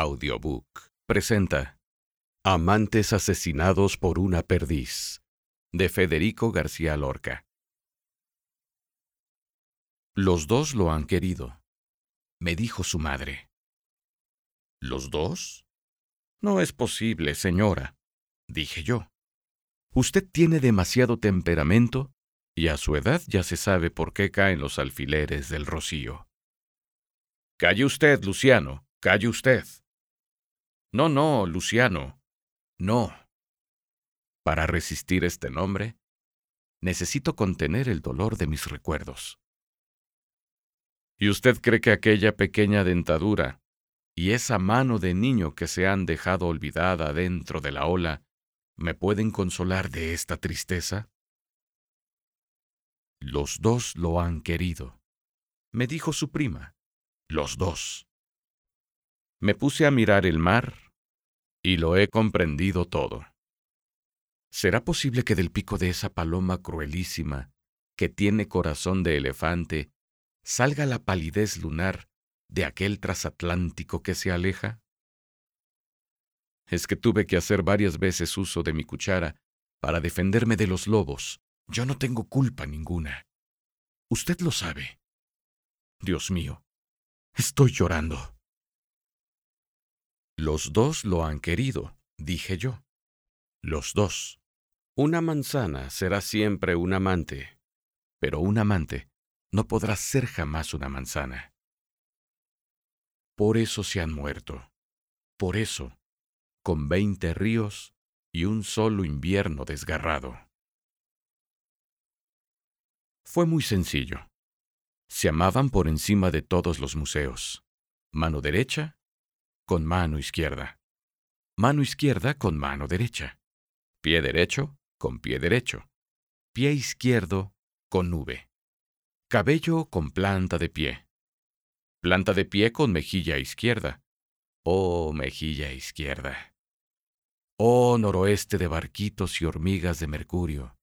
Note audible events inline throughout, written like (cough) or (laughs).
Audiobook presenta Amantes asesinados por una perdiz de Federico García Lorca. Los dos lo han querido, me dijo su madre. ¿Los dos? No es posible, señora, dije yo. Usted tiene demasiado temperamento y a su edad ya se sabe por qué caen los alfileres del rocío. Calle usted, Luciano, calle usted. No, no, Luciano, no. Para resistir este nombre, necesito contener el dolor de mis recuerdos. ¿Y usted cree que aquella pequeña dentadura y esa mano de niño que se han dejado olvidada dentro de la ola me pueden consolar de esta tristeza? Los dos lo han querido, me dijo su prima. Los dos. Me puse a mirar el mar y lo he comprendido todo. ¿Será posible que del pico de esa paloma cruelísima, que tiene corazón de elefante, salga la palidez lunar de aquel trasatlántico que se aleja? Es que tuve que hacer varias veces uso de mi cuchara para defenderme de los lobos. Yo no tengo culpa ninguna. Usted lo sabe. Dios mío, estoy llorando. Los dos lo han querido, dije yo. Los dos. Una manzana será siempre un amante, pero un amante no podrá ser jamás una manzana. Por eso se han muerto. Por eso con veinte ríos y un solo invierno desgarrado. Fue muy sencillo. Se amaban por encima de todos los museos. Mano derecha con mano izquierda. Mano izquierda con mano derecha. Pie derecho con pie derecho. Pie izquierdo con nube. Cabello con planta de pie. Planta de pie con mejilla izquierda. Oh, mejilla izquierda. Oh noroeste de barquitos y hormigas de mercurio.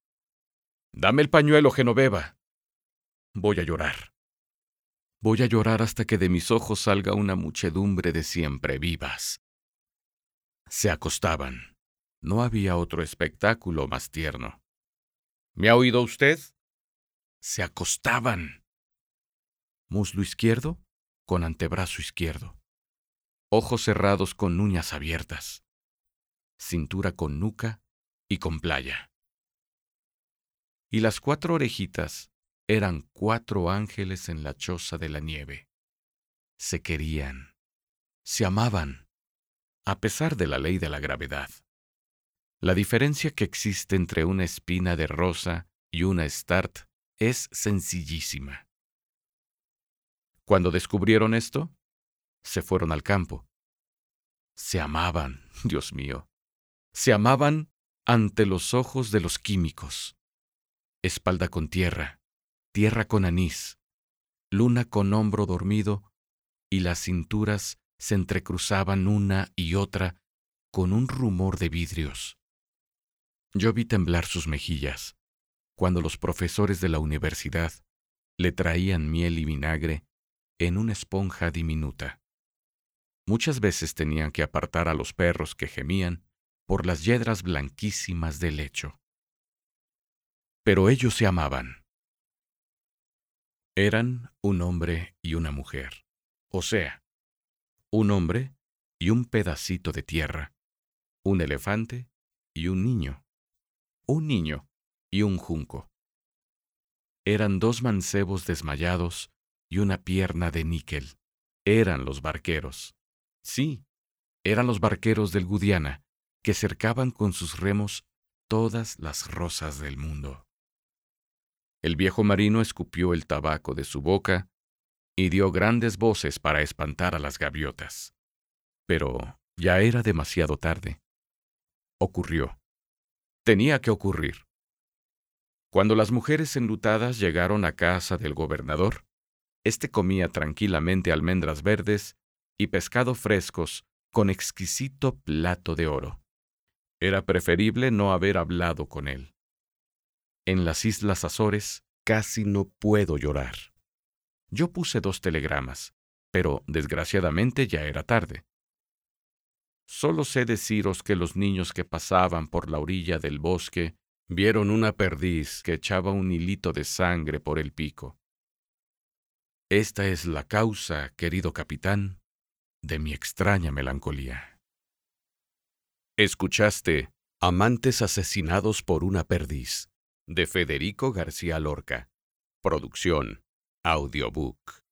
Dame el pañuelo, Genoveva. Voy a llorar. Voy a llorar hasta que de mis ojos salga una muchedumbre de siempre vivas. Se acostaban. No había otro espectáculo más tierno. ¿Me ha oído usted? Se acostaban. Muslo izquierdo con antebrazo izquierdo. Ojos cerrados con uñas abiertas cintura con nuca y con playa. Y las cuatro orejitas eran cuatro ángeles en la choza de la nieve. Se querían, se amaban, a pesar de la ley de la gravedad. La diferencia que existe entre una espina de rosa y una start es sencillísima. Cuando descubrieron esto, se fueron al campo. Se amaban, (laughs) Dios mío, se amaban ante los ojos de los químicos. Espalda con tierra, tierra con anís, luna con hombro dormido, y las cinturas se entrecruzaban una y otra con un rumor de vidrios. Yo vi temblar sus mejillas cuando los profesores de la universidad le traían miel y vinagre en una esponja diminuta. Muchas veces tenían que apartar a los perros que gemían por las yedras blanquísimas del lecho. Pero ellos se amaban. Eran un hombre y una mujer, o sea, un hombre y un pedacito de tierra, un elefante y un niño, un niño y un junco. Eran dos mancebos desmayados y una pierna de níquel. Eran los barqueros. Sí, eran los barqueros del Gudiana, que cercaban con sus remos todas las rosas del mundo. El viejo marino escupió el tabaco de su boca y dio grandes voces para espantar a las gaviotas. Pero ya era demasiado tarde. Ocurrió. Tenía que ocurrir. Cuando las mujeres enlutadas llegaron a casa del gobernador, éste comía tranquilamente almendras verdes y pescado frescos con exquisito plato de oro. Era preferible no haber hablado con él. En las Islas Azores casi no puedo llorar. Yo puse dos telegramas, pero desgraciadamente ya era tarde. Solo sé deciros que los niños que pasaban por la orilla del bosque vieron una perdiz que echaba un hilito de sangre por el pico. Esta es la causa, querido capitán, de mi extraña melancolía. Escuchaste Amantes asesinados por una perdiz, de Federico García Lorca. Producción, audiobook.